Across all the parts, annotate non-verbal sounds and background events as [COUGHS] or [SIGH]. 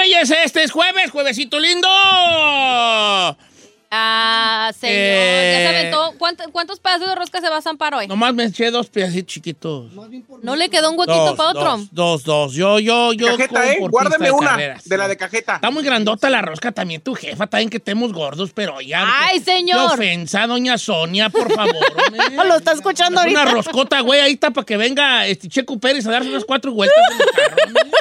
Reyes, este es jueves, juevesito lindo. Ah, señor. Eh. Ya saben todo. ¿Cuánto- ¿Cuántos pedazos de rosca se va a zampar hoy? Nomás me eché dos pedacitos chiquitos. ¿No le quedó un huequito Dos, para otro? Dos, dos, dos. Yo, yo, yo. Cajeta, ¿eh? por Guárdame pista una carreras. de la de cajeta. Está muy grandota la rosca también, tu jefa, también que estemos gordos, pero ya. ¡Ay, señor! Qué ofensa, doña Sonia, por favor. [LAUGHS] hombre. Lo está escuchando Es una ahorita. roscota, güey, ahí está para que venga este Checo Pérez a darse unas cuatro vueltas en el carro, hombre. [LAUGHS]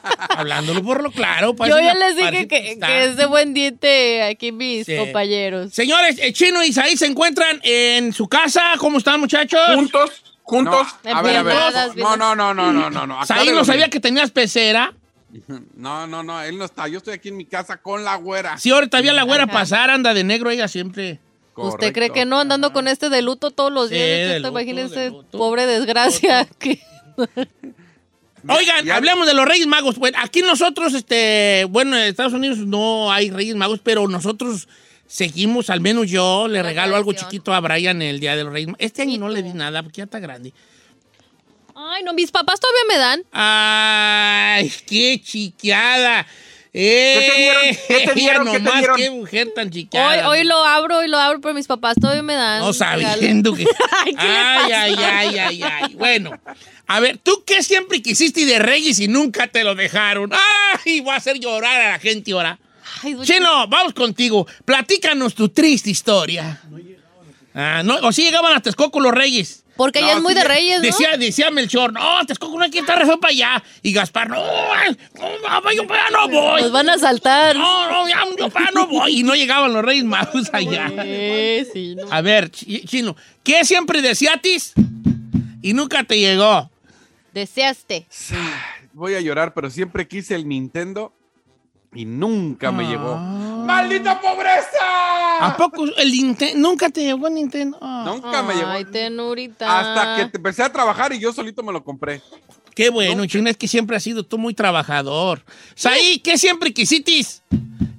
[LAUGHS] Hablándolo por lo claro. Yo ya les dije que, es de buen diente aquí mis Sí. compañeros. Señores, eh, Chino y Isaí se encuentran en su casa. ¿Cómo están, muchachos? Juntos, juntos. No, a ver, a ver. No, no, no, no, no, no. no. Isaí no sabía que tenías pecera. [LAUGHS] No, no, no, él no está. Yo estoy aquí en mi casa con la güera. Sí, ahorita vi a la güera Ajá. pasar, anda de negro ella siempre. ¿Usted cree que no andando con este de luto todos los Sí, días? de de imagínense, luto. pobre desgracia. que- [LAUGHS] Oigan, Ya- hablemos de los Reyes Magos. Bueno, aquí nosotros, este, bueno, en Estados Unidos no hay Reyes Magos, pero nosotros seguimos, al menos yo le La regalo algo chiquito a Brian el día de los Reyes Magos. Este año no le di nada porque ya está grande. Ay, no, mis papás todavía me dan. Ay, qué chiqueada. Eh, ¿Qué te dieron? ¿Qué te dieron? [LAUGHS] ¿Qué te nomás, dieron? qué mujer tan Hoy, chiqueada. hoy lo abro, hoy lo abro, pero mis papás todavía me dan. No sabiendo que. [LAUGHS] Ay, ¿qué le ay, ay, ay, ay, ay. Bueno, a ver, ¿tú qué siempre quisiste de Reyes y nunca te lo dejaron? ¡Ay! Voy a hacer llorar a la gente ahora. Ay, Chino, vamos contigo. Platícanos tu triste historia. Ah, no, o sí llegaban a Texcoco los Reyes. Porque ella No, es muy sí, de reyes, ¿no? Decía, decía Melchor, no, hay que estar re feo para allá. Y Gaspar, no, no, yo para allá no voy. Nos van a saltar. No, no, ya, yo para allá no voy. Y no llegaban los Reyes Magos [LAUGHS] allá. Eh, sí, no. A ver, Chi- Chino, ¿qué siempre deseatis y nunca te llegó? Deseaste. Voy a llorar, pero siempre quise el Nintendo y nunca me Ah. llegó. ¡Maldita pobreza! ¿A poco el Nintendo? ¿Nunca te llegó el Nintendo? Ah, Nunca me llegó. Ay, tenurita. Hasta que te- empecé a trabajar y yo solito me lo compré. Qué bueno, Chino, es que siempre has sido tú muy trabajador. Saí, ¿qué siempre quisitis?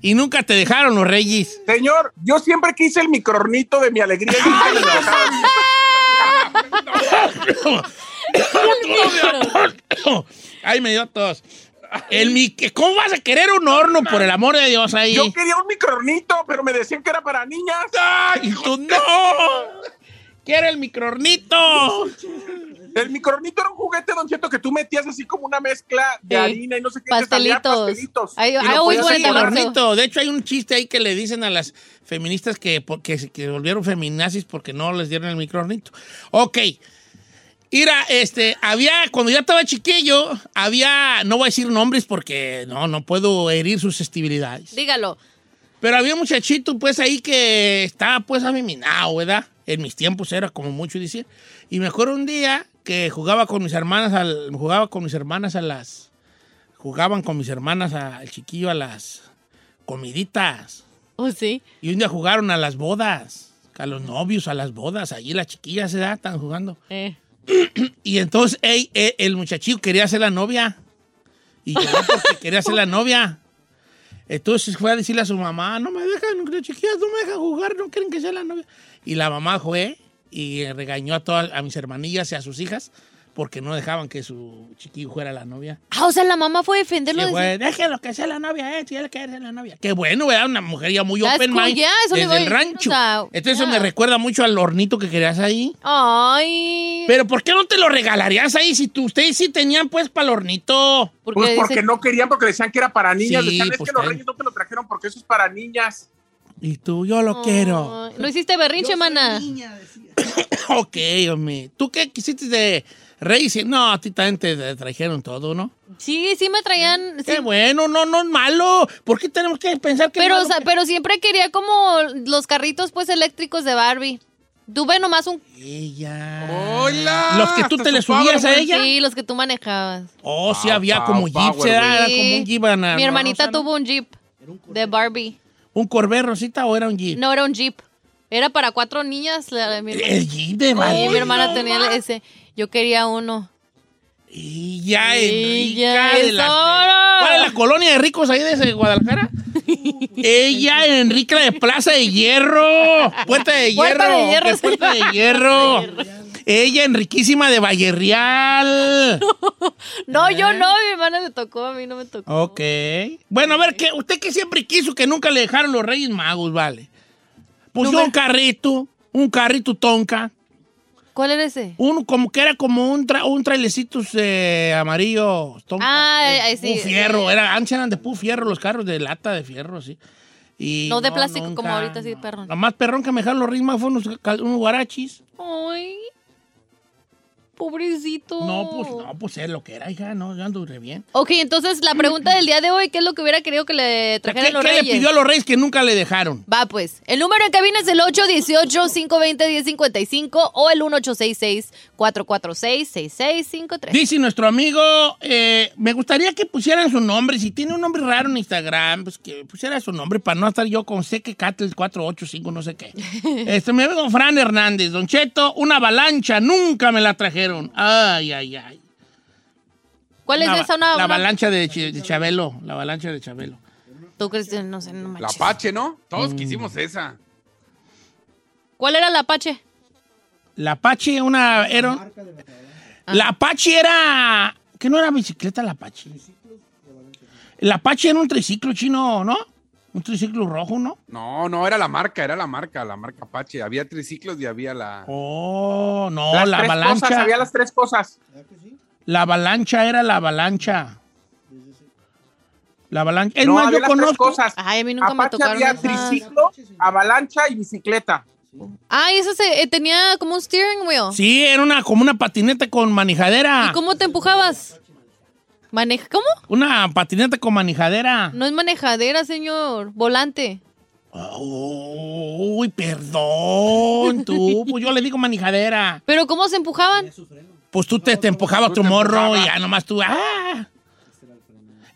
Y nunca te dejaron los reyes. Señor, yo siempre quise el microornito de mi alegría. y nunca me lo dejaron. [LAUGHS] [LAUGHS] Ay, me dio tos. El mi- ¿Cómo vas a querer un horno, por el amor de Dios, ahí? Yo quería un microornito, pero me decían que era para niñas. ¡Ay, tú [LAUGHS] no! ¡Quiero el microornito! El microornito era un juguete, don Cheto, que tú metías así como una mezcla de Sí. harina y no sé qué. te salían Pastelitos. pastelitos. Ay, ay, uy, bueno. De hecho, hay un chiste ahí que le dicen a las feministas que, que, se- que volvieron feminazis porque no les dieron el microornito. Ok. Mira, este, había, cuando ya estaba chiquillo, había, no voy a decir nombres porque no, no puedo herir susceptibilidades. Dígalo. Pero había un muchachito, pues, ahí que estaba, pues, afeminado, ¿verdad? En mis tiempos era como mucho decir. Y me acuerdo un día que jugaba con mis hermanas, al, jugaba con mis hermanas a las... Jugaban con mis hermanas al chiquillo a las comiditas. ¿Oh, sí? Y un día jugaron a las bodas, a los novios, a las bodas. Allí las chiquillas se da, están jugando. Eh. [CLEARS THROAT] Y entonces ey, eh, el muchachillo quería ser la novia. Y llegó porque [LAUGHS] quería ser la novia. Entonces fue a decirle a su mamá, no me dejan, las chiquillas no me dejan jugar, no quieren que sea la novia. Y la mamá fue y regañó a todas a mis hermanillas y a sus hijas porque no dejaban que su chiquillo fuera la novia. Ah, o sea, la mamá fue a defenderlo. Sí, güey, déjelo que sea la novia, eh, si él quiere ser la novia. Qué bueno, ¿verdad? Una mujer ya muy That's open cool, mind yeah, eso le desde el rancho. o sea, Entonces eso me recuerda mucho al hornito que querías ahí. Ay. Pero ¿por qué no te lo regalarías ahí si tú, ustedes sí tenían pues para el hornito? porque Pues porque dice- no querían, porque decían que era para niñas. Sí, decían, es pues, que los reyes no te lo trajeron porque eso es para niñas. Y tú, yo lo quiero. No hiciste berrinche, mana. [COUGHS] ok, hombre. ¿Tú qué quisiste de Reyes? No, a ti también te, trajeron todo, ¿no? Sí, sí me traían. sí. Qué bueno, no, no es malo. ¿Por qué tenemos que pensar que es Pero, o malo? sea, pero siempre quería como los carritos pues eléctricos de Barbie. Tuve nomás un... Ella. ¡Hola! Los que tú te le subías a ella. Sí, los que tú manejabas. Oh, sí, Ah, había como power, jeep, ¿era? Era Sí. como un jeep. ana- Mi hermanita tuvo un Jeep de Barbie. ¿Un Corvette Rosita o era un jeep? No, era un Jeep. Era para cuatro niñas. La, mi. El jeep de Sí, Barbie. mi hermana tenía ese. Yo quería uno. Y ya, Y Enrica. ya de es la- hora. ¿Cuál es la colonia de ricos ahí de Guadalajara? [LAUGHS] Ella, Enrique de Plaza de Hierro. Puerta de Puerta Hierro. de Hierro, ¿Qué sí. Puerta de Hierro. Ella, Enriquísima de Valle Real. [LAUGHS] No, yo no, mi hermana le tocó, a mí no me tocó. Ok. Bueno, a ver, ¿qué, usted que siempre quiso que nunca le dejaron los Reyes Magos, vale. No me- un carrito, un carrito tonca. ¿Cuál era ese? Uno como que era como un, tra un trailecito eh, amarillo. tonka, Ah, ay, sí. fierro. Era, antes eran de pu fierro los carros de lata de fierro, así. Y No de plástico como ahorita, sí, perrón. Lo más perrón que me dejaron los Magos fueron unos, unos guarachis. Ay, pobrecito. No, pues no, pues es lo que era, hija. No, yo ando re bien. Ok, entonces la pregunta del día de hoy, ¿qué es lo que hubiera querido que le ¿Qué, trajeran los qué le pidió a los Reyes que nunca le dejaron? Va, pues. El número en cabina es el 818-520-1055 o el 1866-446-6653. Dice nuestro amigo, eh, me gustaría que pusieran su nombre. Si tiene un nombre raro en Instagram, pues que pusiera su nombre para no estar yo con Seque Catel 485, no sé qué. [LAUGHS] Este, mi amigo Fran Hernández, Don Cheto, una avalancha, nunca me la trajeron. Ay, ay, ay. ¿Cuál es Una- esa? Una, la una- avalancha de, Ch- de Chabelo, la avalancha de Chabelo. ¿Tú crees? que- No sé, no La manches. Apache, ¿no? Todos Mm. quisimos esa. ¿Cuál era la Apache? La Apache, una, era... La Apache era... ¿Qué no era bicicleta la Apache? La Apache era un triciclo chino, ¿no? Un triciclo rojo, ¿no? No, no, era la marca, era la marca, la marca Apache. Había triciclos y había la... Oh, no, las la tres avalancha. cosas, había las tres cosas. La avalancha era la avalancha. La avalancha. Es no, más, había yo las tres conozco. cosas. Ay, a mí nunca me tocaron había triciclo, avalancha y bicicleta. Ay, esa se, eh, tenía como un steering wheel. Sí, era una, como una patineta con manijadera. ¿Y cómo te empujabas? ¿Maneja? ¿Cómo? Una patineta con manijadera. No es manejadera, señor. Volante. Uy, perdón, tú. Pues yo le digo manijadera. ¿Pero cómo se empujaban? Pues tú te, te empujaba Tú tu morro empujabas. y ya nomás tú. ¡Ah!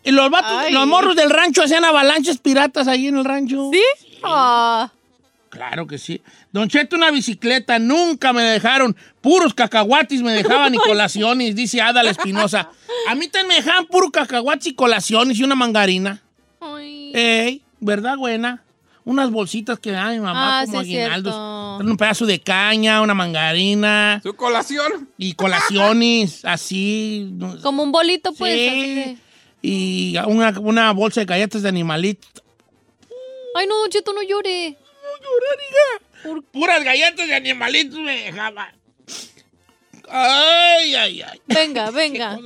Y los, vatos- los morros del rancho hacían avalanchas piratas ahí en el rancho. ¿Sí? Ah. Claro que sí. Don Cheto, una bicicleta, nunca me dejaron. Puros cacahuatis me dejaban y [LAUGHS] colaciones, dice Ada Espinosa. A mí también me dejaban puro cacahuatis y colaciones y una mangarina. Ay. Ey, ¿verdad, buena? Unas bolsitas que da mi mamá Ah, como sí, aguinaldos. Un pedazo de caña, una mangarina Su colación. y colaciones [LAUGHS] así. no- Como un bolito, pues. Sí. así de- Y una, una bolsa de galletas de animalito. Ay, no, Don Cheto, no llore. Puras galletas de animalitos me dejaban. Ay, ay, ay. Venga, [LAUGHS] venga,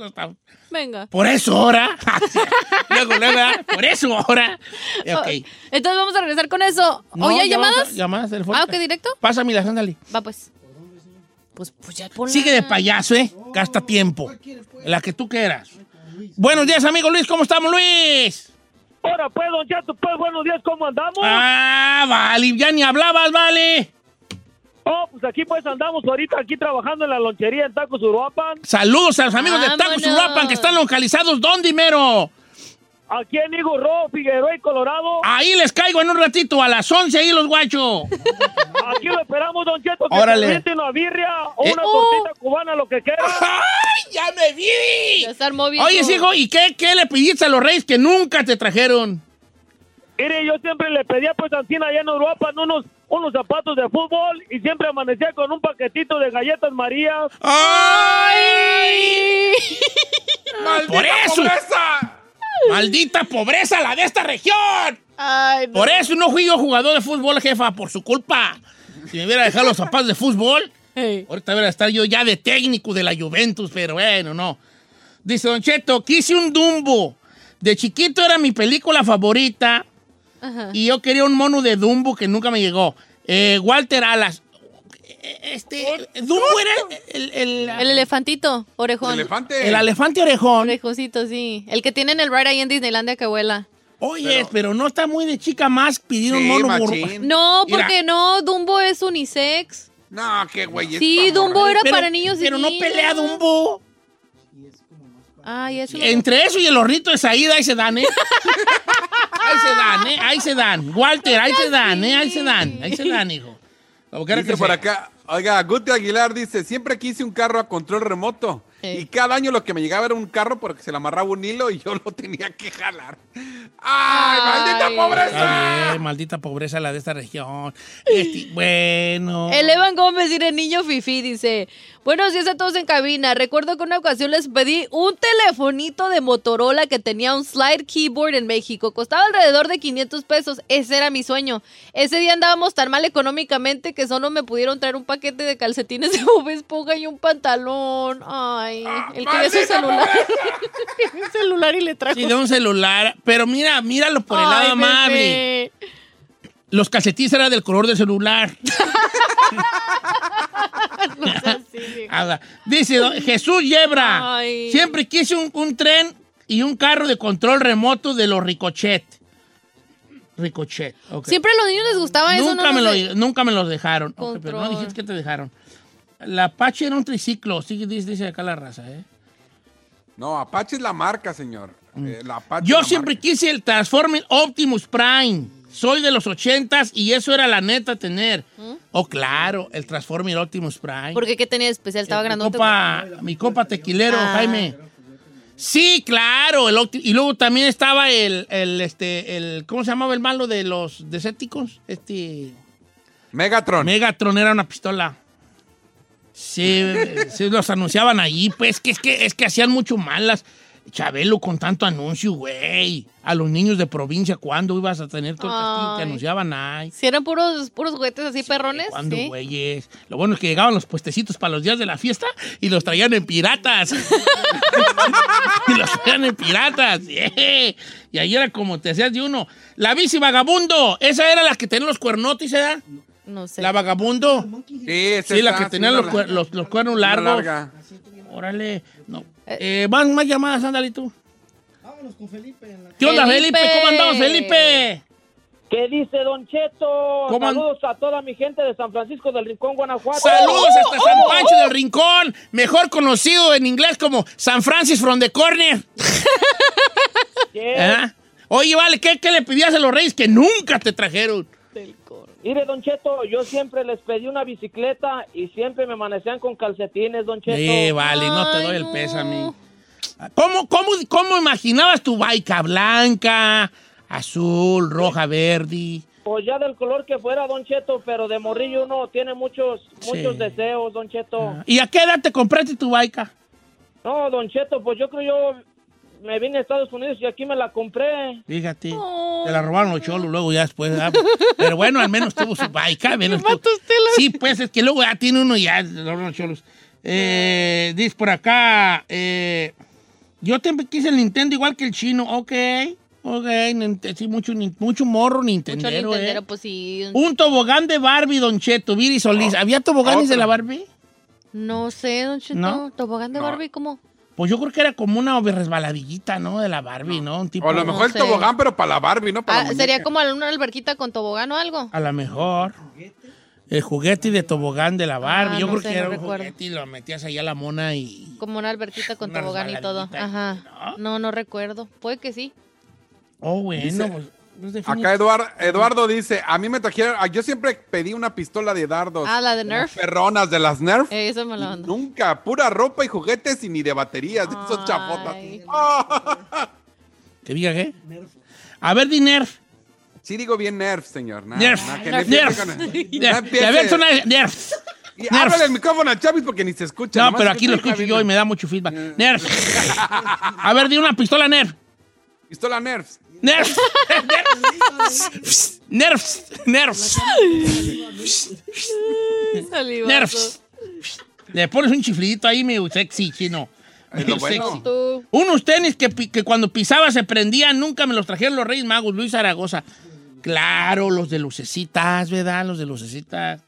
venga. Por eso ahora. [LAUGHS] luego, luego, por eso ahora. [LAUGHS] Entonces vamos a regresar con eso. No, ¿Oye, hay llamadas? Llamadas telefónicas. Ah, ok, directo. Pásame las, ándale. Va, pues. Pues, pues ya ponla. Sigue de payaso, ¿eh? Gasta tiempo. La que tú quieras. Buenos días, amigo Luis. ¿Cómo estamos, Luis? Ahora pues, don Cheto, pues buenos días, ¿cómo andamos? Ah, vale. Ya ni hablabas, vale. Oh, pues aquí pues andamos ahorita aquí trabajando en la lonchería en Tacos Uruapan, Saludos a los amigos de Tacos. Uruapan que están localizados. ¿Dónde, mero? Aquí en Higo Rojo, Figueroa y Colorado. Ahí les caigo en un ratito, a las 11 ahí los guachos. Aquí lo esperamos, don Cheto, que Órale. se aviente una birria o Eh. una Oh. tortita cubana, lo que quiera. ¡Ay, ya me vi! Ya. Oye, hijo, ¿y qué, qué le pediste a los reyes que nunca te trajeron? Mire, yo siempre le pedía pues a Ancina allá en Uruapan unos, unos zapatos de fútbol y siempre amanecía con un paquetito de galletas Marías. ¡Ay! ¡Maldita Por eso. pobreza! ¡Maldita pobreza la de esta región! Ay, no. Por eso no fui yo jugador de fútbol, jefa, por su culpa. Si me hubiera dejado los zapatos de fútbol, Hey. ahorita hubiera estar yo ya de técnico de la Juventus, pero bueno, no. Dice Don Cheto, quise un Dumbo. De chiquito era mi película favorita Ajá. y yo quería un mono de Dumbo que nunca me llegó. Eh, Walter Alas. Eh, Este, Dumbo era el, el, El elefantito, orejón. Elefante. el elefante orejón. Orejoncito, sí. El que tienen el ride ahí en Disneylandia que vuela. Oye, pero, no está muy de chica más pedir un Sí, mono machín. burro. No, Mira. porque no, Dumbo es unisex. No, qué güey. Sí, Dumbo morra. era Pero- para niños y Pero no niñas. pelea Dumbo. Ay, eso no- Entre eso y el horrito de Saída, ahí se dan, ¿eh? [LAUGHS] Ahí se dan, ¿eh? Ahí se dan. Walter, ahí se dan, ¿eh? Ahí se dan. Ahí se dan, hijo. Como quiera Dice que por sea. acá, oiga, Guti Aguilar dice, siempre quise un carro a control remoto. Y cada año lo que me llegaba era un carro porque se le amarraba un hilo y yo lo tenía que jalar. ¡Ay, Ay. maldita pobreza! bien, maldita pobreza la de esta región. Este, [LAUGHS] bueno. El Evan Gómez, el niño Fifi, dice: Buenos días a todos en cabina. Recuerdo que una ocasión les pedí un telefonito de Motorola que tenía un slide keyboard en México. Costaba alrededor de 500 pesos. Ese era mi sueño. Ese día andábamos tan mal económicamente que solo me pudieron traer un paquete de calcetines [LAUGHS] de Bob Esponja y un pantalón. Ay, él quería su ¡Maldita celular. [LAUGHS] Un celular y le trajo. Sí, de un celular. Pero mira, míralo por el lado amable. Los calcetines eran del color del celular. [LAUGHS] No así. [LAUGHS] Dice don- Jesús Yebra. Ay. Siempre quise un, un tren y un carro de control remoto de los Ricochet. Ricochet. ok. Siempre a los niños les gustaba eso. nunca, no me lo nunca me los dejaron. Ok, pero no dijiste que te dejaron. La Apache era un triciclo. Sí, dice, dice acá la raza, ¿eh? No, Apache es la marca, señor. Eh, la Apache Mm. Yo la siempre marca. quise el Transformer Optimus Prime. Soy de los ochentas y eso era la neta tener. Oh, claro, el Transformer Optimus Prime. Porque qué tenía de especial, estaba mi grandote. copa, mi copa tequilero, Ah. Jaime. Sí, claro. El y luego también estaba el, el, este, el, ¿cómo se llamaba el malo de los Decepticons? Este, Megatron. Megatron era una pistola. Sí, sí, los anunciaban allí, pues, que es que, es que hacían mucho malas. Chabelo con tanto anuncio, güey. A los niños de provincia, ¿cuándo ibas a tener todo el castillo que anunciaban ahí? Si eran puros, puros juguetes así perrones. ¿Cuándo, sí. güeyes? Lo bueno es que llegaban los puestecitos para los días de la fiesta y los traían en piratas. [LAUGHS] y los traían en piratas. yeah. Y ahí era como te hacías de uno. La bici vagabundo, esa era la que tenía los cuernotes, ¿eh? No sé. La vagabundo. Sí, Sí, la que tenía los, cuer- los, los cuernos largos. larga. Órale. No. Eh, más, más llamadas, ándale tú. Vámonos con Felipe. En la... ¿Qué onda, Felipe. Felipe? ¿Cómo andamos, Felipe? ¿Qué dice Don Cheto? ¿Cómo an- Saludos a toda mi gente de San Francisco del Rincón, Guanajuato. Saludos hasta San Pancho del Rincón, mejor conocido en inglés como San Francis from the Corner. [LAUGHS] Yes. ¿Ah? Oye, vale, ¿qué, qué le pedías a los reyes que nunca te trajeron? Mire, Don Cheto, yo siempre les pedí una bicicleta y siempre me amanecían con calcetines, Don Cheto. Sí, vale, no te doy el no. pésame. ¿Cómo, cómo, ¿Cómo imaginabas tu baica blanca, azul, roja, verde? Pues ya del color que fuera, Don Cheto, pero de morrillo uno tiene muchos, muchos Sí. deseos, Don Cheto. ¿Y a qué edad te compraste tu baica? No, Don Cheto, pues yo creo yo me vine a Estados Unidos y aquí me la compré. Fíjate, te la robaron los cholos luego ya después. ¿verdad? Pero bueno, al menos tuvo su baica. al menos tuvo- Sí, pues es que luego ya tiene uno y ya los cholos. Eh, dice por acá, eh, yo te quise el Nintendo igual que el chino. Ok, ok, sí, mucho, mucho morro Mucho Nintendero, Nintendero, eh. pues sí. Un tobogán de Barbie, Don Cheto, Viri Solís. ¿Había toboganes de la Barbie? No sé, Don Cheto. ¿No? ¿Tobogán de No. Barbie cómo? Pues yo creo que era como una resbaladillita, ¿no? De la Barbie, ¿no? Un tipo, O a lo No mejor sé. el tobogán, pero para la Barbie, ¿no? Para Ah, la sería como una alberquita con tobogán o algo. A lo mejor. El juguete de tobogán de la Barbie. Ah, Yo no creo sé, que no era un recuerdo. juguete y lo metías ahí a la mona y... Como una alberquita con Una tobogán y todo. Ajá. No, no recuerdo. Puede que sí. Oh, bueno. Dice- pues, Acá Eduard- Eduardo dice, a mí me trajeron, yo siempre pedí una pistola de dardos. Ah, la de Nerf. Perronas de las Nerf. Eh, Eso me lo. Nunca, pura ropa y juguetes y ni de baterías. Ay. Ah, ¿Que [LAUGHS] diga qué? A ver, Diner. Sí digo bien nerf, señor. Nada, Nerf. no Nerf. con- [LAUGHS] Nerf. empiece. Te aviento una Nerf. Y Nerf. ábrele el micrófono a Chavis porque ni se escucha. No, nomás pero aquí lo escucho yo y me da mucho feedback. [LAUGHS] Nerf. A ver, di una pistola Nerf. Pistola Nerf. Nerf. Nerf. Nerf. Salivazo. Nerf. Le pones un chiflito ahí medio sexy, chino. Es lo bueno. Unos tenis que, que cuando pisaba se prendían, nunca me los trajeron los Reyes Magos, Luis Zaragoza. Claro, los de lucecitas, ¿verdad? Los de lucecitas.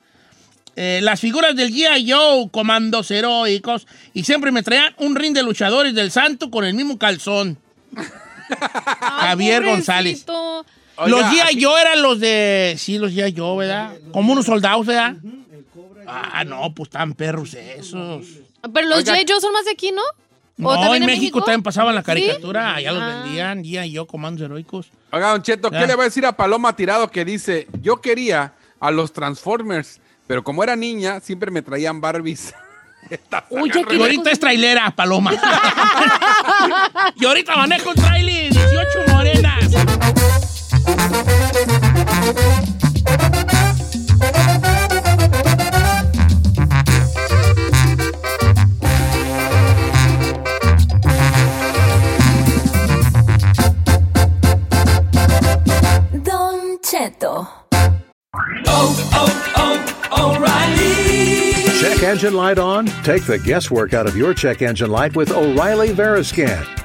Eh, las figuras del G.I. Joe, comandos heroicos, y siempre me traían un ring de luchadores del santo con el mismo calzón. Ay, Javier. González. Oiga, los G.I. Joe eran los de... Sí, los G.I. Joe, ¿verdad? Como unos soldados, ¿verdad? Ah, no, pues tan perros esos. Pero los. J. Joe son más de aquí, ¿no? ¿O No, en México, también pasaban la ¿Sí? caricatura, allá los Ah. vendían, G.I. Joe, comandos heroicos. Oiga, Don Cheto, Ya. ¿qué le va a decir a Paloma Tirado que dice, yo quería a los Transformers, pero como era niña, siempre me traían Barbies? [LAUGHS] Está Uy, ahorita es trailera, Paloma. [LAUGHS] y ahorita manejo un trailer, 18 morenas. Don Cheto. Oh, oh, oh, check engine light on? Take the guesswork out of your check engine light with O'Reilly Veriscan.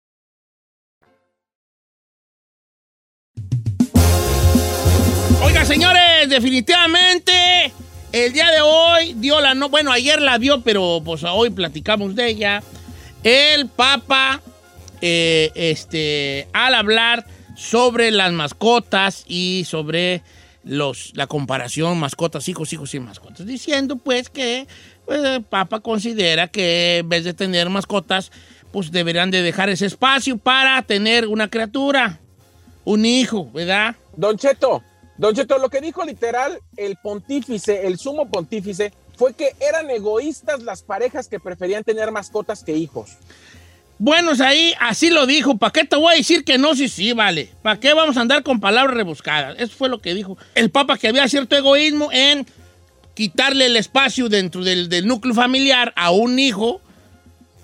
Señores, definitivamente el día de hoy dio la no, bueno, ayer la dio, pero pues hoy platicamos de ella. El Papa, eh, este, al hablar sobre las mascotas y sobre los, la comparación mascotas, hijos, hijos y mascotas, diciendo pues que pues, el Papa considera que en vez de tener mascotas, pues deberían de dejar ese espacio para tener una criatura, un hijo, ¿verdad? Don Cheto, Don Cheto, lo que dijo literal el pontífice, el sumo pontífice, fue que eran egoístas las parejas que preferían tener mascotas que hijos. Bueno, ahí así lo dijo. ¿Para qué te voy a decir que no? Sí, sí, vale. ¿Para qué vamos a andar con palabras rebuscadas? Eso fue lo que dijo el Papa, que había cierto egoísmo en quitarle el espacio dentro del, del núcleo familiar a un hijo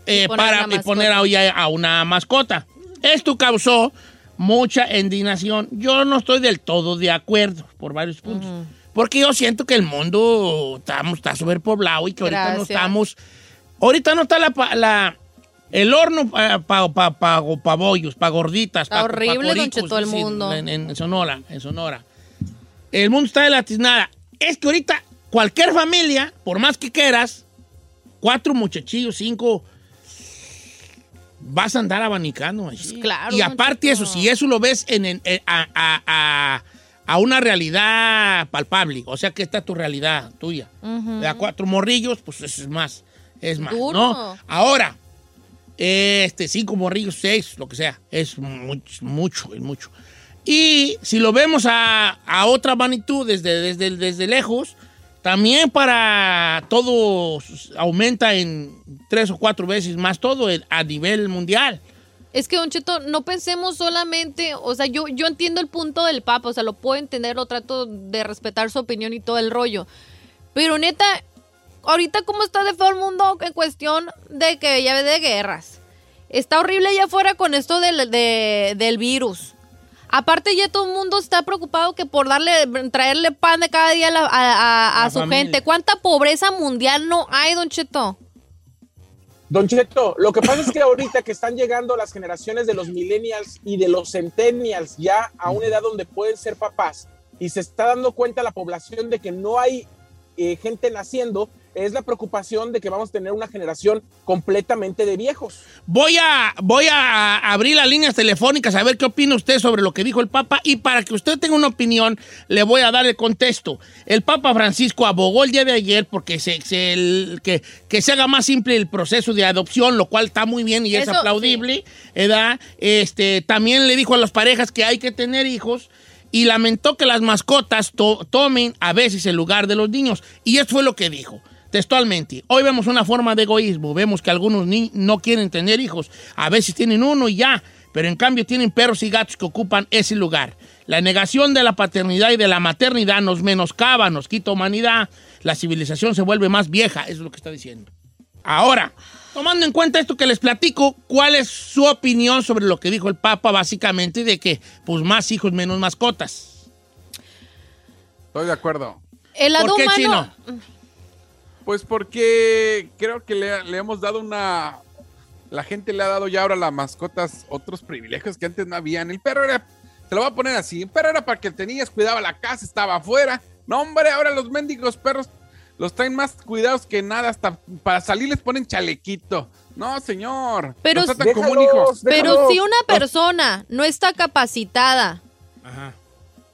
eh, poner para y poner a una mascota. Esto causó mucha indignación. Yo no estoy del todo de acuerdo por varios puntos. Porque yo siento que el mundo está sobrepoblado y que ahorita no estamos. Ahorita no está la, la- el horno para pa, pa, pa- pa bollos, para gorditas. Está horrible, coricos, Cheto, el mundo. En, en Sonora, en Sonora. El mundo está de la tiznada. Es que ahorita cualquier familia, por más que quieras, cuatro muchachillos, cinco, vas a andar abanicando. así. claro, Y aparte eso, si eso lo ves en, en- en- a, a- a- a una realidad palpable, o sea que esta es tu realidad tuya. Ujú. De a cuatro morrillos, pues eso es más, es más, Duro. ¿no? Ahora, este, cinco morrillos, seis, lo que sea, es mucho, mucho, es mucho. Y si lo vemos a, a otra magnitud desde, desde, desde lejos, también para todo aumenta en tres o cuatro veces más todo a nivel mundial. Es que, Don Cheto, no pensemos solamente, o sea, yo, yo entiendo el punto del Papa, o sea, lo puedo entender, lo trato de respetar su opinión y todo el rollo. Pero neta, ahorita cómo está de feo el mundo en cuestión de que ya ve de guerras. Está horrible allá afuera con esto del, de- del virus. Aparte ya todo el mundo está preocupado que por darle, traerle pan de cada día a, la- a- a- su familia. gente. ¿Cuánta pobreza mundial no hay, Don Cheto? Don Cheto, lo que pasa es que ahorita que están llegando las generaciones de los millennials y de los centennials ya a una edad donde pueden ser papás y se está dando cuenta la población de que no hay eh, gente naciendo, es la preocupación de que vamos a tener una generación completamente de viejos. Voy a, voy a abrir las líneas telefónicas a ver qué opina usted sobre lo que dijo el Papa y para que usted tenga una opinión le voy a dar el contexto. El Papa Francisco abogó el día de ayer porque se, se- el- que, que se haga más simple el proceso de adopción, lo cual está muy bien y es Eso, aplaudible. ¿verdad? Este, también le dijo a las parejas que hay que tener hijos y lamentó que las mascotas to- tomen a veces el lugar de los niños. Y esto fue lo que dijo. Textualmente, hoy vemos una forma de egoísmo, vemos que algunos ni- no quieren tener hijos, a veces tienen uno y ya, pero en cambio tienen perros y gatos que ocupan ese lugar. La negación de la paternidad y de la maternidad nos menoscaba, nos quita humanidad, la civilización se vuelve más vieja, eso es lo que está diciendo. Ahora, tomando en cuenta esto que les platico, ¿cuál es su opinión sobre lo que dijo el Papa básicamente de que pues más hijos, menos mascotas? Estoy de acuerdo. El lado ¿Por qué, humano- Chino? Pues porque creo que le, le hemos dado una... La gente le ha dado ya ahora a las mascotas otros privilegios que antes no habían. El perro era... Se lo voy a poner así. El perro era para que tenías, cuidaba la casa, estaba afuera. No, hombre, ahora los mendigos perros los traen más cuidados que nada. Hasta para salir les ponen chalequito. No, señor. Pero, los tratan como un hijo. pero si una persona no está capacitada,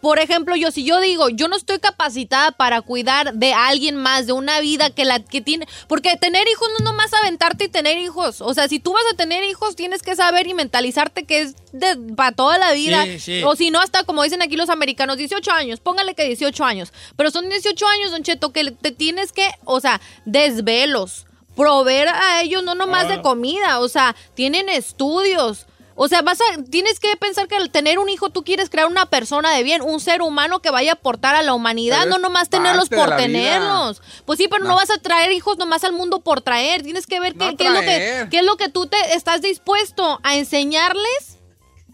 por ejemplo, yo si yo digo, yo no estoy capacitada para cuidar de alguien más, de una vida que la que tiene, porque tener hijos no es nomás aventarte y tener hijos, o sea, si tú vas a tener hijos tienes que saber y mentalizarte que es de para toda la vida, Sí, sí. o si no hasta como dicen aquí los americanos, 18 años, póngale que 18 años, pero son 18 años, Don Cheto, que te tienes que, o sea, desvelos, proveer a ellos no nomás de Ah. comida, o sea, tienen estudios. O sea, vas a, tienes que pensar que al tener un hijo tú quieres crear una persona de bien, un ser humano que vaya a aportar a la humanidad, Pero no nomás tenerlos por vida. tenerlos. Pues sí, pero no. No. vas a traer hijos nomás al mundo por traer. Tienes que ver qué, No qué es lo que, qué es lo que tú te estás dispuesto a enseñarles.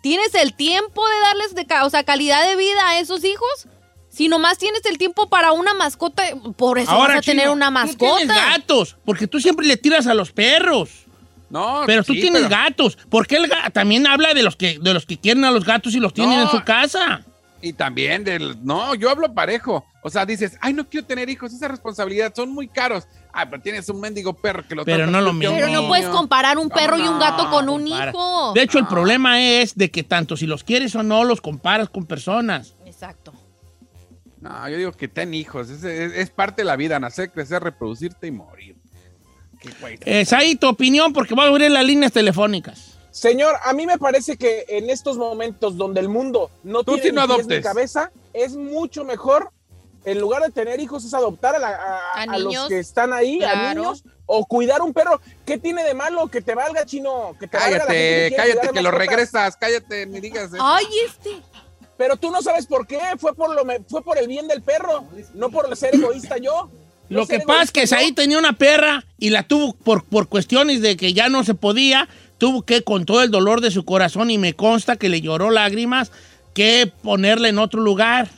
¿Tienes el tiempo de darles de, ca- o sea, calidad de vida a esos hijos? Si nomás tienes el tiempo para una mascota, por eso vas a tener una Tú mascota. tienes gatos, porque tú siempre le tiras a los perros. No, pero tú sí, tienes pero- gatos. ¿Por qué el ga- también habla de los que de los que quieren a los gatos y los tienen No. en su casa? Y también del. No, yo hablo parejo. O sea, dices, ay, no quiero tener hijos, esa responsabilidad, son muy caros. Ah, pero tienes un mendigo perro que lo Pero no lo un Pero no puedes comparar un ¿Cómo perro y un gato con un Compara. hijo. De hecho, el problema es de que tanto si los quieres o no, los comparas con personas. Exacto. No, yo digo que ten hijos. Es, es- es parte de la vida, nacer, crecer, reproducirte y morir. Es ahí tu opinión, porque voy a abrir las líneas telefónicas. Señor, a mí me parece que en estos momentos donde el mundo no Tú tiene sí no ni pies adoptes. ni cabeza, es mucho mejor, en lugar de tener hijos, es adoptar a, la- a- A a los que están ahí, a niños, o cuidar un perro. ¿Qué tiene de malo que te valga, chino? Que te valga la gente Cállate, quiere cállate, cuidar que lo regresas. Cállate, ni digas eso. Ay, este. Pero tú no sabes por qué, fue por, lo, me- fue por el bien del perro, no por ser egoísta yo. Lo que pasa es que. Saí tenía una perra y la tuvo por, por cuestiones de que ya no se podía, tuvo que, con todo el dolor de su corazón, y me consta que le lloró lágrimas, que ponerla en otro lugar.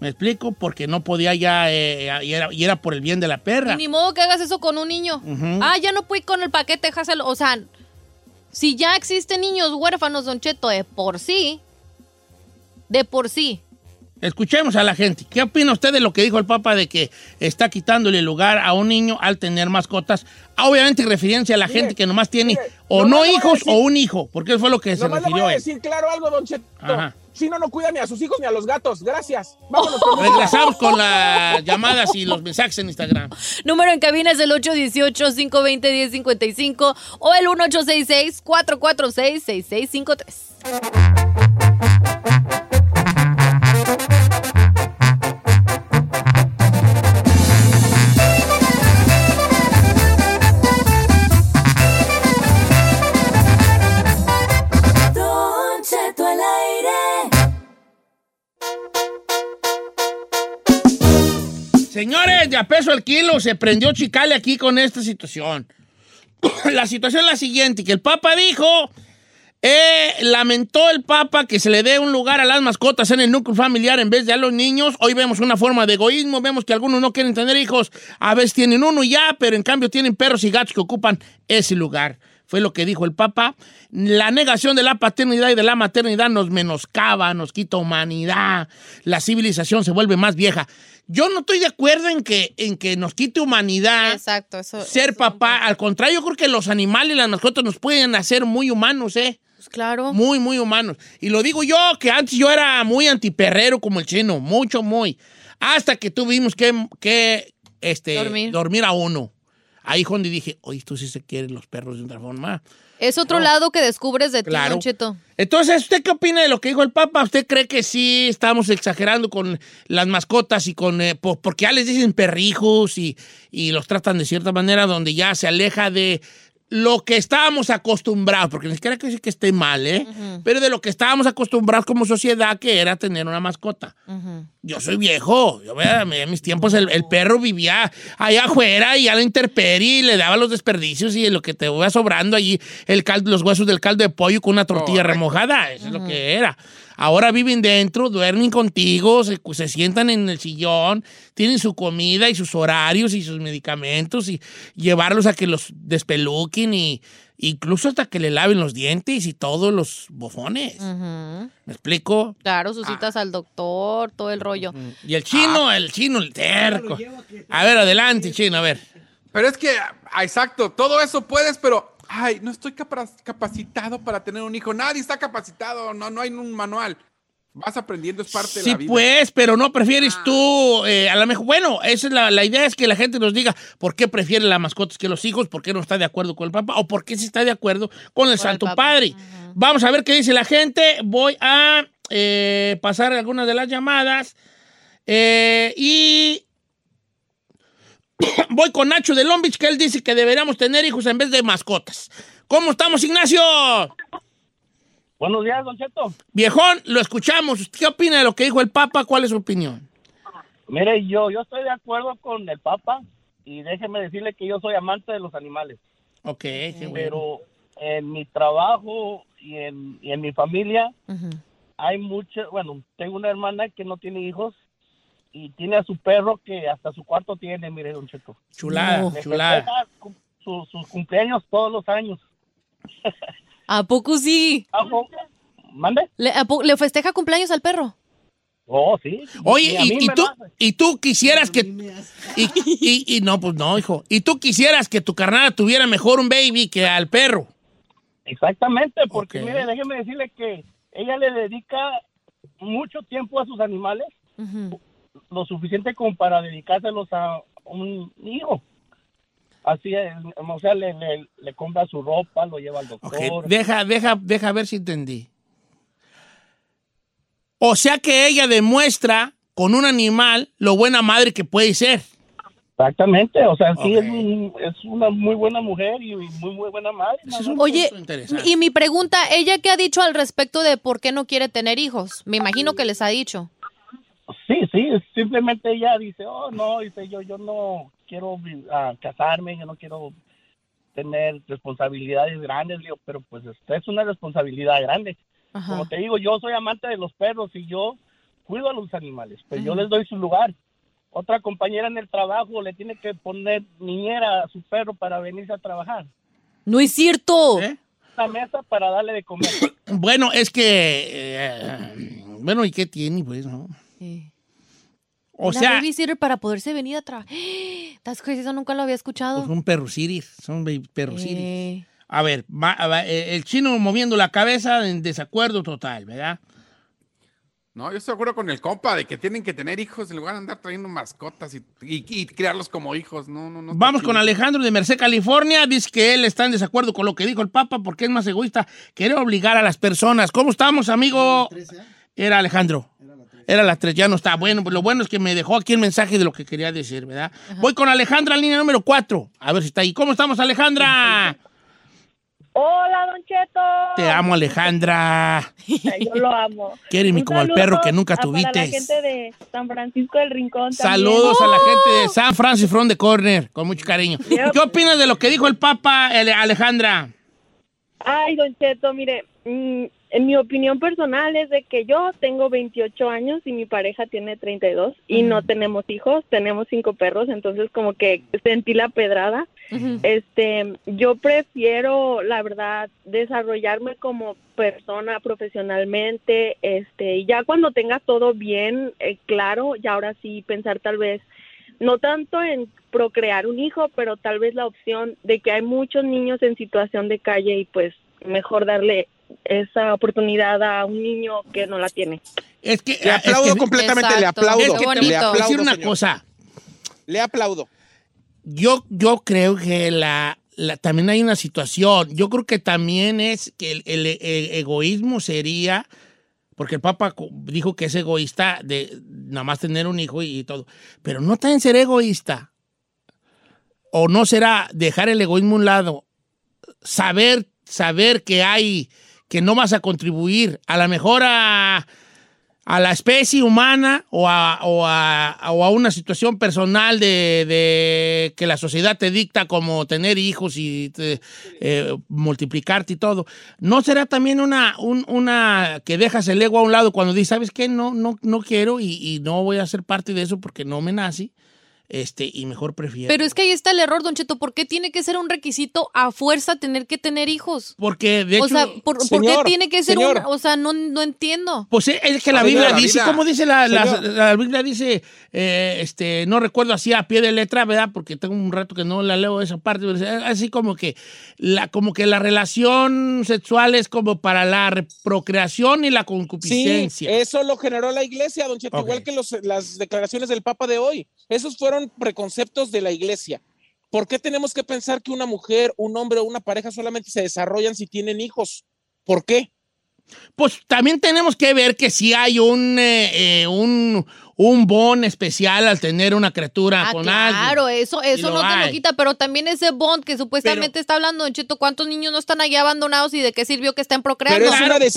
¿Me explico? Porque no podía ya, eh, y, era, y era por el bien de la perra. Y ni modo que hagas eso con un niño. Ah, ya no pude ir con el paquete, déjaselo. O sea, si ya existen niños huérfanos, Don Cheto, de por sí, de por sí, Escuchemos a la gente. ¿Qué opina usted de lo que dijo el Papa de que está quitándole lugar a un niño al tener mascotas? Obviamente refiriéndose a la Mire, gente que nomás tiene mire, o nomás no hijos decir- o un hijo, porque eso fue lo que se Nomás le voy refirió a él. decir claro algo, Don Cheto. Ajá. Chino no cuida ni a sus hijos ni a los gatos. Gracias. Vámonos con. Regresamos con las llamadas y los mensajes en Instagram. Número en cabina es el 818-520-1055 o el 1866-446-6653. Señores, de peso el kilo, se prendió chicale aquí con esta situación. [COUGHS] la situación es la siguiente, que el Papa dijo, eh, lamentó el Papa que se le dé un lugar a las mascotas en el núcleo familiar en vez de a los niños. Hoy vemos una forma de egoísmo, vemos que algunos no quieren tener hijos, a veces tienen uno ya, pero en cambio tienen perros y gatos que ocupan ese lugar. Fue lo que dijo el Papa. La negación de la paternidad y de la maternidad nos menoscaba, nos quita humanidad. La civilización se vuelve más vieja. Yo no estoy de acuerdo en que, en que nos quite humanidad Exacto, eso. ser papá. Al contrario, yo creo que los animales y las mascotas nos pueden hacer muy humanos, ¿eh? Pues claro. Muy, muy humanos. Y lo digo yo, que antes yo era muy antiperrero como el chino, mucho, muy. Hasta que tuvimos que, que este, Dormir. dormir a uno. Ahí donde dije, oye, tú sí se quieren los perros de otra forma. Es otro lado que descubres de ti, Claro. Don Cheto. Entonces, ¿usted qué opina de lo que dijo el Papa? ¿Usted cree que sí estamos exagerando con las mascotas y con... eh, po- porque ya les dicen perrijos y, y los tratan de cierta manera donde ya se aleja de lo que estábamos acostumbrados, porque ni siquiera quiero decir que esté mal, ¿eh? Pero de lo que estábamos acostumbrados como sociedad, que era tener una mascota. Yo soy viejo. Yo vea, en mis tiempos el, el perro vivía allá afuera y a la intemperie y le daba los desperdicios y lo que te iba sobrando allí, el caldo, los huesos del caldo de pollo con una tortilla remojada. Eso es lo que era. Ahora viven dentro, duermen contigo, se, se sientan en el sillón, tienen su comida y sus horarios y sus medicamentos y llevarlos a que los despeluquen y incluso hasta que le laven los dientes y todos los bofones. ¿Me explico? Claro, sus citas al doctor, todo el rollo. Y el chino, Ah. el chino, el terco. A ver, adelante, chino, a ver. Pero es que, ah, exacto, todo eso puedes, pero, ay, no estoy capa- capacitado para tener un hijo. Nadie está capacitado, no, no hay un manual. Vas aprendiendo, es parte de Sí, la vida. pues, pero no prefieres tú, eh, a lo mejor, bueno, esa es la, la idea es que la gente nos diga por qué prefiere las mascotas que los hijos, por qué no está de acuerdo con el papá o por qué sí está de acuerdo con el Santo. Padre. Vamos a ver qué dice la gente. Voy a eh, pasar algunas de las llamadas eh, y [COUGHS] voy con Nacho de Long Beach, que él dice que deberíamos tener hijos en vez de mascotas. ¿Cómo estamos, Ignacio? Buenos días, Don Cheto. Viejón, lo escuchamos. ¿Usted ¿Qué opina de lo que dijo el Papa? ¿Cuál es su opinión? Mire, yo, yo estoy de acuerdo con el Papa y déjeme decirle que yo soy amante de los animales. Ok, qué bueno. Pero en mi trabajo y en, y en mi familia hay mucho, bueno, tengo una hermana que no tiene hijos y tiene a su perro que hasta su cuarto tiene, mire, Don Cheto. Chulada, Le chulada. festeja cu- su- sus cumpleaños todos los años. ¿A poco sí? Ajo, ¿Mande? ¿Le, a po- ¿le festeja cumpleaños al perro? Oh, sí. Oye, Y a mí y, y me tú, y tú quisieras que... Y, y- y no, pues no, hijo. Y tú quisieras que tu carnal tuviera mejor un baby que al perro. Exactamente, porque mire, déjeme decirle que ella le dedica mucho tiempo a sus animales, lo suficiente como para dedicárselos a un hijo. Así es, o sea, le, le, le compra su ropa, lo lleva al doctor. Deja, deja, deja ver si entendí. O sea que ella demuestra con un animal lo buena madre que puede ser. Exactamente, o sea, sí es, un- es una muy buena mujer y muy, muy buena madre. Ese es un Oye, y mi pregunta, ¿ella qué ha dicho al respecto de por qué no quiere tener hijos? Me imagino que les ha dicho. Sí, sí, simplemente ella dice, oh, no, dice yo, yo no quiero ah, casarme, yo no quiero tener responsabilidades grandes, digo, pero pues esta es una responsabilidad grande. Ajá. Como te digo, yo soy amante de los perros y yo cuido a los animales, pues yo les doy su lugar. Otra compañera en el trabajo le tiene que poner niñera a su perro para venirse a trabajar. No es cierto. ¿Eh? Una mesa para darle de comer. [CLEARS THROAT] Bueno, es que... eh, bueno, ¿y qué tiene, pues, no? O Una sea, babysitter para poderse venir a trabajar. Crazy, eso nunca lo había escuchado. pues un perro siris, son baby- perros siris. Eh, A ver, eh, el chino moviendo la cabeza en desacuerdo total, ¿verdad? No, yo estoy de acuerdo con el compa de que tienen que tener hijos en lugar de andar trayendo mascotas y, y- y criarlos como hijos. No, no, no. Vamos con Alejandro de Merced, California. Dice que él está en desacuerdo con lo que dijo el Papa porque es más egoísta querer obligar a las personas. ¿Cómo estamos, amigo? Era Alejandro. Era la tres, ya no está. Bueno, pues lo bueno es que me dejó aquí el mensaje de lo que quería decir, ¿verdad? Voy con Alejandra, línea número 4. A ver si está ahí. ¿Cómo estamos, Alejandra? Hola, Don Cheto. Te amo, Alejandra. Yo lo amo. Quiéreme Un como al perro que nunca a- Para la tuviste. gente de San Francisco del Rincón. también. Saludos a la gente de San Francis from the Corner, con mucho cariño. ¿Qué opinas de lo que dijo el Papa, Ale- Alejandra? Ay, Don Cheto, mire, mm, en mi opinión personal es de que yo tengo 28 años y mi pareja tiene 32 y no tenemos hijos, tenemos cinco perros, entonces como que sentí la pedrada. Este, yo prefiero, la verdad, desarrollarme como persona profesionalmente, este, y ya cuando tenga todo bien eh, claro, ya ahora sí pensar tal vez no tanto en procrear un hijo, pero tal vez la opción de que hay muchos niños en situación de calle y pues mejor darle esa oportunidad a un niño que no la tiene. Es que Le aplaudo es que- completamente, le aplaudo. Es que te voy Le aplaudo, decir una señor. cosa. Le aplaudo. Yo, yo creo que la, la- también hay una situación. Yo creo que también es que el, el- el egoísmo sería, porque el Papa dijo que es egoísta de nada más tener un hijo y, todo, pero no también ser egoísta. O no será dejar el egoísmo a un lado, saber, saber que hay, que no vas a contribuir. A la mejor a, a la especie humana o a, o a- o a una situación personal de, que la sociedad te dicta como tener hijos y te- eh, multiplicarte y todo. ¿No será también una, un- una que dejas el ego a un lado cuando dices, ¿sabes qué? No, no, no quiero y, y no voy a ser parte de eso porque no me nace? Este, y mejor prefiero. Pero es que ahí está el error, Don Cheto. ¿Por qué tiene que ser un requisito a fuerza tener que tener hijos? porque de hecho... o sea, ¿por, por qué tiene que ser señor. un... O sea, no, no entiendo. Pues es- es que la La Biblia vida, la dice, vida. ¿cómo dice la, la- Biblia? Dice, eh, este, no recuerdo así a pie de letra, ¿verdad? Porque tengo un rato que no la leo esa parte, pero es así como que la, como que la relación sexual es como para la procreación y la Sí, concupiscencia. eso lo generó la iglesia, don Cheto, igual que los- las declaraciones del Papa de hoy. Esos fueron preconceptos de la iglesia. ¿Por qué tenemos que pensar que una mujer, un hombre o una pareja solamente se desarrollan si tienen hijos? ¿Por qué? Pues también tenemos que ver que si hay un, eh, eh, un, un bon especial al tener una criatura Ah, con alguien. claro, eso, eso no te lo quita, pero también ese bond que supuestamente está hablando, Don Cheto, ¿cuántos niños no están allá abandonados y de qué sirvió que estén procreando? Claro, pe-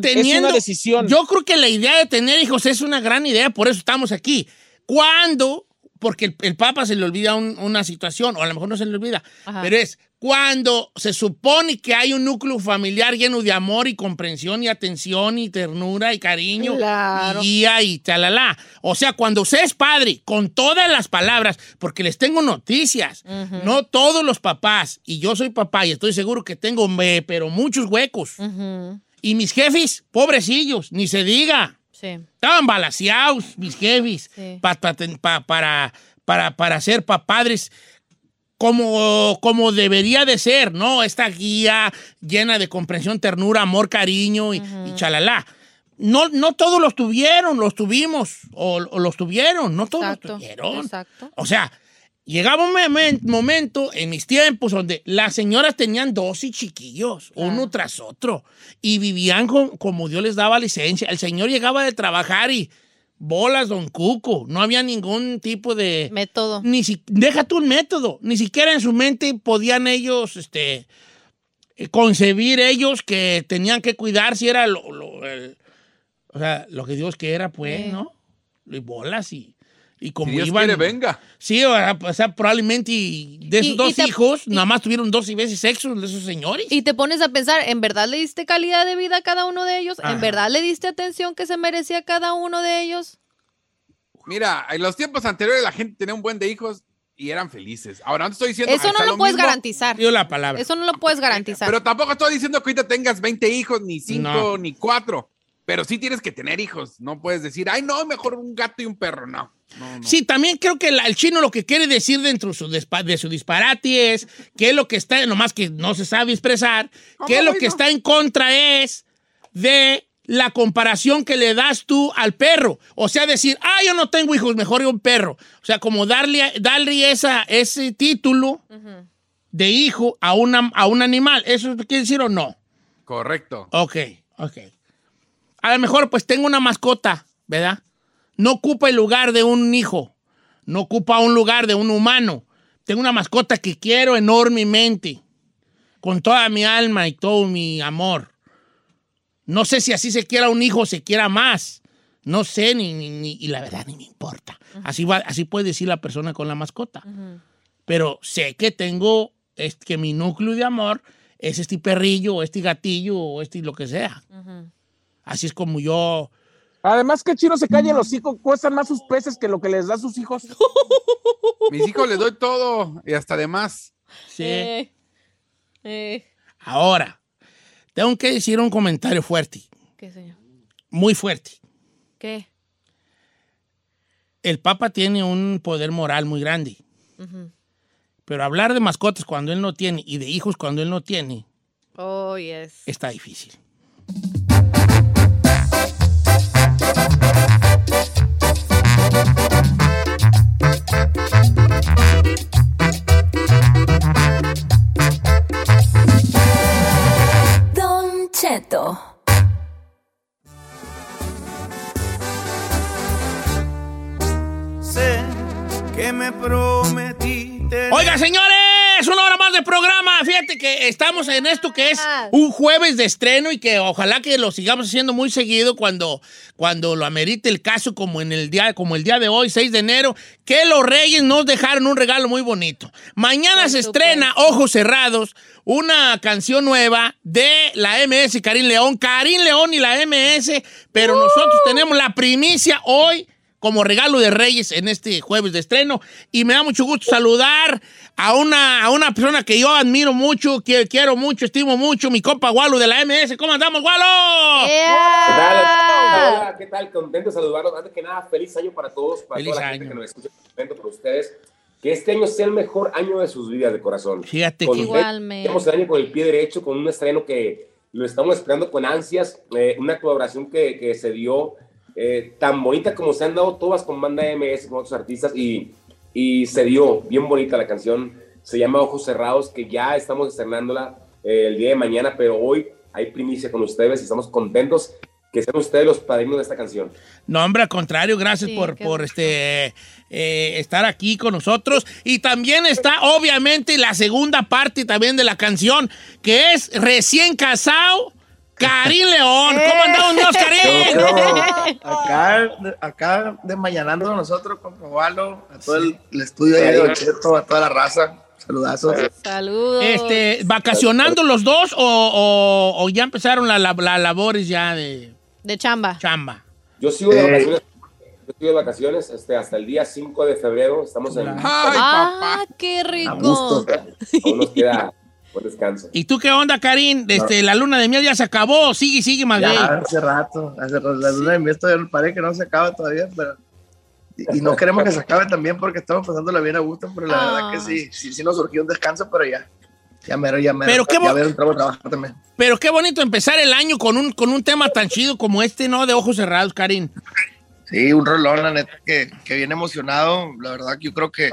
teniendo- decisión. Yo creo que la idea de tener hijos es una gran idea, por eso estamos aquí. ¿Cuándo? Porque el, el Papa se le olvida un- una situación, o a lo mejor no se le olvida, Ajá. pero es cuando se supone que hay un núcleo familiar lleno de amor y comprensión y atención y ternura y cariño Claro. y guía y talala. O sea, cuando usted es padre, con todas las palabras, porque les tengo noticias, no todos los papás, y yo soy papá y estoy seguro que tengo, pero muchos huecos. Y mis jefes, pobrecillos, ni se diga. Sí. Estaban balaseados, mis jefes, Sí. pa- pa- ten- pa- para, para, para ser padres como, como debería de ser, ¿no? Esta guía llena de comprensión, ternura, amor, cariño y, y chalala. No, no todos los tuvieron, los tuvimos, o, o los tuvieron, no todos Exacto. los tuvieron. Exacto. O sea, llegaba un momen- momento en mis tiempos donde las señoras tenían dos y chiquillos, uno tras otro, y vivían con- como Dios les daba licencia. El señor llegaba de trabajar y bolas, don Cuco, no había ningún tipo de... Método. Ni si, deja tú un método, ni siquiera en su mente podían ellos, este, eh, concebir ellos que tenían que cuidar si era lo, lo- el- o sea, lo que Dios quiera, pues, Sí. ¿no? Y bolas y, y como Si Dios iban. quiere, venga. Sí, o sea, o sea, probablemente y de esos Y- y dos te- hijos, nada más tuvieron dos veces sexo de esos señores. Y te pones a pensar, ¿en verdad le diste calidad de vida a cada uno de ellos? Ajá. ¿En verdad le diste atención que se merecía cada uno de ellos? Mira, en los tiempos anteriores la gente tenía un buen de hijos y eran felices. Ahora no estoy diciendo Eso no lo puedes mismo, garantizar. Dio la palabra. Eso no lo puedes garantizar. Pero tampoco estoy diciendo que ahorita tengas 20 hijos, ni 5, No. ni 4. Pero sí tienes que tener hijos. No puedes decir, ay, no, mejor un gato y un perro. No. no, no. Sí, también creo que la- el chino lo que quiere decir dentro de su, dispa- de su disparate es que lo que está, nomás que no se sabe expresar, que lo que está en contra es de la comparación que le das tú al perro. O sea, decir, ah, yo no tengo hijos, mejor yo un perro. O sea, como darle, darle esa, ese título de hijo a, una, a un animal. ¿Eso quiere decir o no? Correcto. Ok, ok. A lo mejor pues tengo una mascota, ¿verdad? No ocupa el lugar de un hijo, no ocupa un lugar de un humano. Tengo una mascota que quiero enormemente, con toda mi alma y todo mi amor. No sé si así se quiera un hijo o se quiera más. No sé, ni, ni- ni- y la verdad ni me importa. Así, va, así puede decir la persona con la mascota. Pero sé que tengo, es, que mi núcleo de amor es este perrillo, o este gatillo, o este lo que sea. Así es como yo... Además que Chino se calle los hijos, cuestan más sus peces que lo que les da a sus hijos. [LAUGHS] Mis hijos les doy todo y hasta de más. Sí. Eh, eh, Ahora, tengo que decir un comentario fuerte, ¿Qué, señor? muy fuerte. ¿Qué? El Papa tiene un poder moral muy grande, pero hablar de mascotas cuando él no tiene y de hijos cuando él no tiene Oh, yes. está difícil. Sé que me prometiste. Oiga, señores, una hora más de programa. Fíjate que estamos en esto que es un jueves de estreno y que ojalá que lo sigamos haciendo muy seguido cuando, cuando lo amerite el caso, como en el día, como el día de hoy, 6 de enero, que los Reyes nos dejaron un regalo muy bonito. Mañana se estrena Ojos Cerrados, una canción nueva de la MS Karim León. Karim León y la MS, pero nosotros tenemos la primicia hoy como regalo de Reyes en este jueves de estreno. Y me da mucho gusto saludar a una, a una persona que yo admiro mucho, que quiero mucho, estimo mucho, mi compa Walo de la MS. ¿Cómo andamos, Walo? ¿Qué tal? Hola, ¿qué tal? Contento de saludarlos. Antes que nada, feliz año para todos, para Feliz toda la gente año. que nos escucha. Contento por ustedes. Que este año sea el mejor año de sus vidas de corazón. Fíjate Con que- Igualmente. Empezamos el año con el pie derecho, con un estreno que lo estamos esperando con ansias. eh, una colaboración que, que se dio eh, tan bonita como se han dado todas con banda MS, con otros artistas. Y, y se dio bien bonita la canción. Se llama Ojos Cerrados, que ya estamos estrenándola eh, el día de mañana, pero hoy hay primicia con ustedes y estamos contentos que sean ustedes los padrinos de esta canción. No, hombre, al contrario, gracias Sí, por, por este, eh, estar aquí con nosotros. Y también está, obviamente, la segunda parte también de la canción, que es Recién Casado, Karim León. ¿Cómo andamos, Dios, Karim? Creo, acá, acá desmañanando nosotros con Pablo, a todo el, el estudio de Don Cheto, a toda la raza. Saludazos. Saludos. Este, ¿Vacacionando los dos o, o- o ya empezaron las la, la labores ya de De chamba. chamba? Yo sigo de Eh. vacaciones, yo sigo de vacaciones este, hasta el día 5 de febrero. Estamos en. ah, qué rico. gusto. Aún nos queda buen descanso. ¿Y tú qué onda, Karim? Este, La luna de miel ya se acabó. Sigue, sigue, más Ya, bien. hace rato, hace rato. La luna de miel todavía parece que no se acaba todavía, pero. Y, y no queremos que se acabe también porque estamos pasándola bien a gusto, pero la verdad que sí, sí, sí nos surgió un descanso, pero ya. Ya mero, ya mero. Pero qué ya también. Pero qué bonito empezar el año con un, con un tema tan chido como este, ¿no? De ojos cerrados, Karim. Sí, un rolón, la neta, que, que bien emocionado. La verdad que yo creo que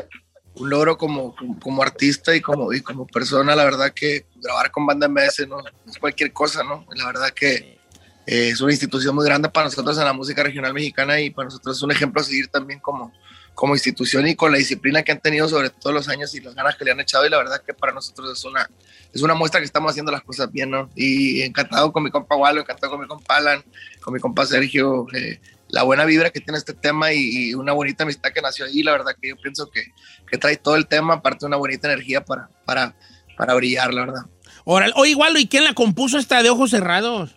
un logro como, como, como artista y como, y como persona, la verdad que grabar con banda MS no es cualquier cosa, ¿no? La verdad que eh, es una institución muy grande para nosotros en la música regional mexicana y para nosotros es un ejemplo a seguir también como, como institución y con la disciplina que han tenido sobre todos los años y las ganas que le han echado y la verdad que para nosotros es una, es una muestra que estamos haciendo las cosas bien, ¿no? Y encantado con mi compa Walo, encantado con mi compa Alan, con mi compa Sergio, eh, la buena vibra que tiene este tema y, y una bonita amistad que nació ahí, la verdad que yo pienso que, que trae todo el tema, aparte una bonita energía para, para, para brillar, la verdad. Órale. Oye, igual, ¿y quién la compuso esta de ojos cerrados?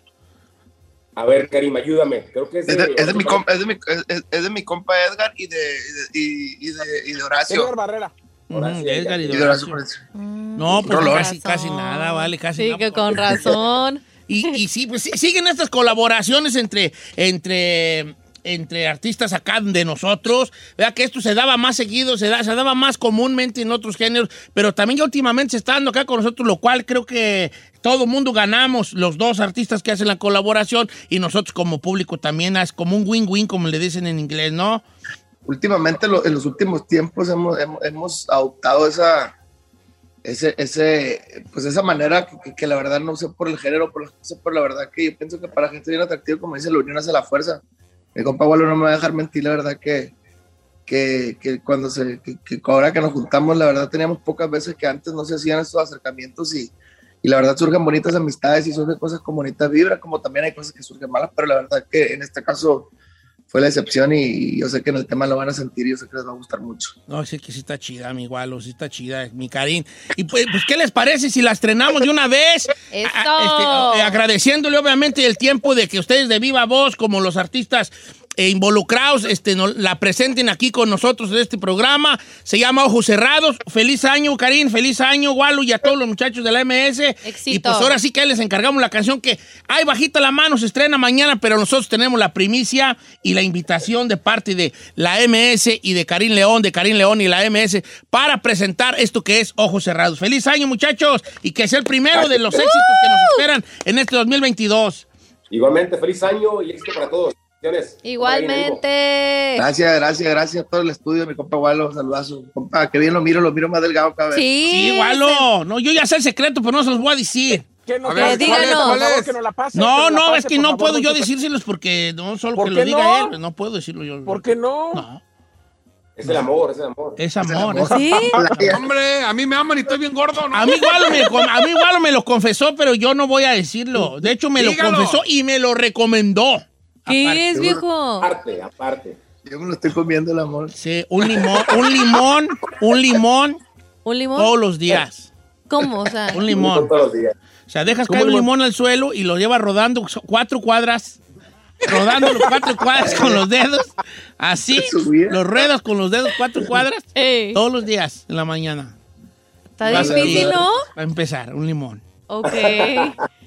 A ver, Karim, ayúdame. Creo que es de, Es mi, compa, es, de mi, es- es de mi compa Edgar y de, y de, y de, y de Horacio. Edgar Barrera. Mm, Edgar y Y de de Horacio Horacio. Horacio. No, pues Rolón. casi, casi nada, vale, casi Sí, nada. que con razón. [LAUGHS] Y, y sí, pues sí, siguen estas colaboraciones entre, entre, entre artistas acá de nosotros. Vea que esto se daba más seguido, se, da, se daba más comúnmente en otros géneros, pero también ya últimamente se está dando acá con nosotros, lo cual creo que todo mundo ganamos, los dos artistas que hacen la colaboración y nosotros como público también, es como un win-win, como le dicen en inglés, ¿no? Últimamente, en los últimos tiempos, hemos, adoptado esa, ese, pues esa manera que la verdad no sé por el género, por, no sé por la verdad que yo pienso que para gente bien atractiva, como dice, la unión hace la fuerza. Mi compa Walo no me va a dejar mentir, la verdad que, que, cuando se, que, que ahora que nos juntamos, la verdad teníamos pocas veces que antes no se hacían estos acercamientos y, y la verdad surgen bonitas amistades y surgen cosas con bonitas vibras, como también hay cosas que surgen malas, pero la verdad que en este caso fue la excepción y yo sé que en el tema lo van a sentir y yo sé que les va a gustar mucho. No, sí que sí está chida, mi Gualo, sí está chida, mi Karin. Y pues, pues, ¿qué les parece si la estrenamos de una vez? [LAUGHS] ¡Eso! A- este, agradeciéndole obviamente el tiempo de que ustedes de viva voz, como los artistas eh, involucrados, este, no- la presenten aquí con nosotros en este programa. Se llama Ojos Cerrados. Feliz año, Karin, feliz año, Gualo, y a todos los muchachos de la MS. Y pues ahora sí que les encargamos la canción que, ay, bajita la mano, se estrena mañana, pero nosotros tenemos la primicia y la invitación de parte de la MS y de Karim León, de Karim León y la MS, para presentar esto que es Ojos Cerrados. Feliz año, muchachos, y que sea el primero de los éxitos que nos esperan en este 2022. Igualmente, feliz año y éxito para todos. Bendiciones. Igualmente. Gracias, gracias, gracias a todo el estudio, mi compa Walo, saludazo. Compa, que bien lo miro, lo miro más delgado cada vez. Sí, Gualo. No, yo ya sé el secreto, pero no se los voy a decir. Que nos A ver, la- ¿cuál es? por ¿Cuál favor, es? que nos la pase, No, no, pase, es que no favor, puedo yo decírselos porque no solo ¿Por que lo diga no? él, no puedo decirlo yo. ¿Por qué no? No. Es el amor, es el amor. Es amor. amor. es- Hombre, a mí me aman y estoy bien gordo, ¿no? A mí, igual me, a mí igual me lo confesó, pero yo no voy a decirlo. De hecho, me Dígalo. lo confesó y me lo recomendó. ¿Qué Aparte. es, viejo? Aparte, aparte. Yo me lo estoy comiendo el amor. Sí, un limón, un limón, un limón ¿Un limón? todos los días. ¿Cómo? O sea, [LAUGHS] Un limón. Todos los días. O sea, dejas ¿Cómo caer un limón? al suelo y lo llevas rodando cuatro cuadras, rodando los cuatro cuadras con los dedos, así, los ruedas con los dedos cuatro cuadras Ey, todos los días en la mañana. está Vas difícil. ¿no? Va a empezar, un limón. Ok.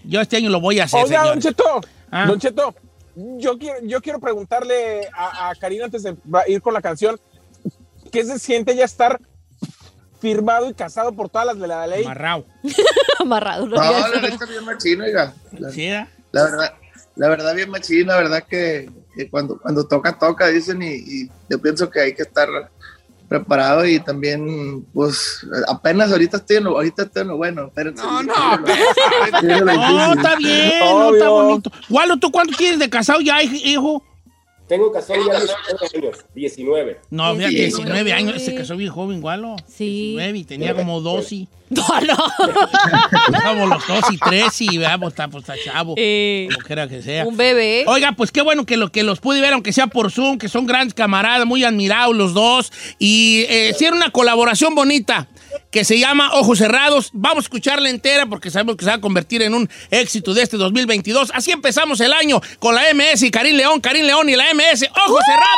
Yo este año lo voy a hacer, Oiga, señor. Don Cheto, Ah. Don Cheto, yo quiero, yo quiero preguntarle a, a Karina antes de ir con la canción, ¿qué se siente ya estar firmado y casado por todas las de la ley? Amarrado. [LAUGHS] Amarrado. ¿no? No, la neta bien machino, oiga. La, ¿Sí, era? la verdad, la verdad bien machino, la verdad que, que cuando, cuando toca, toca, dicen, y, y yo pienso que hay que estar preparado y también, pues, apenas ahorita estoy en lo, ahorita estoy en lo bueno. espérense. No, no, No, está bien, no, está bonito. Gualo, ¿tú cuánto tienes de casado ya, hij- hijo? Tengo casado ya 19 años. 19. No, mira, 19 19 años, se casó bien joven, Gualo. Sí. 19 y tenía como 12. No, no. Estábamos los dos y tres y veamos, está, pues, está chavo. Eh, Como quiera que sea. un bebé. Oiga, pues qué bueno que, lo, que los pude ver, aunque sea por Zoom, que son grandes camaradas, muy admirados los dos. Y eh, hicieron una colaboración bonita que se llama Ojos Cerrados. Vamos a escucharla entera porque sabemos que se va a convertir en un éxito de este 2022. Así empezamos el año con la MS y Karim León, Karim León y la MS. ¡Ojos Cerrados!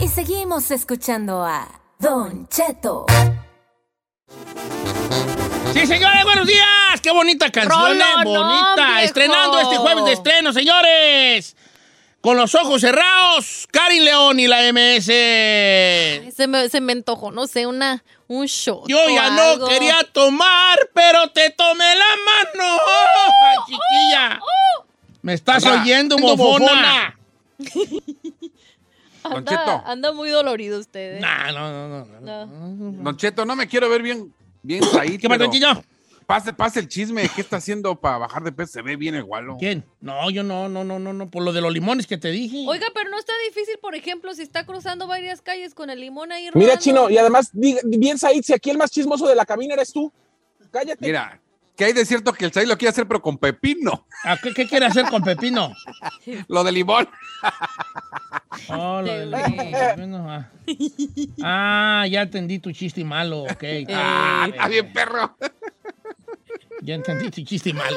Y seguimos escuchando a Don Cheto. Sí, señores, buenos días. Qué bonita canción, eh, bonita. Estrenando este jueves de estreno, señores. Con los ojos cerrados, Karin León y la MS. Se me, se me antojó, no sé, una, un shot. Yo ya algo. no quería tomar, pero te tomé la mano. Ay, chiquilla. Me estás oyendo, ando mofona. [LAUGHS] Don Anda, Cheto. anda muy dolorido usted. ¿eh? Nah, no, no, no. no. No. Don Cheto, no me quiero ver bien, bien [CLEARS THROAT] traído. ¿Qué pasa, Chicho? Pase, pase el chisme. ¿Qué está haciendo para bajar de peso? Se ve bien el gualo. ¿Quién? No, yo no, no, no, no, no. Por lo de los limones que te dije. Oiga, pero no está difícil, por ejemplo, si está cruzando varias calles con el limón ahí Mira, rodando. Chino, y además, bien Said, si aquí el más chismoso de la cabina eres tú, cállate. Mira, que hay de cierto que el Chay lo quiere hacer, pero con pepino. Ah, qué, quiere hacer con pepino? [LAUGHS] lo de limón. oh, lo de limón. Ah. ah, ya entendí tu chiste malo, ok. ah, está bien, perro. ya entendí tu chiste malo.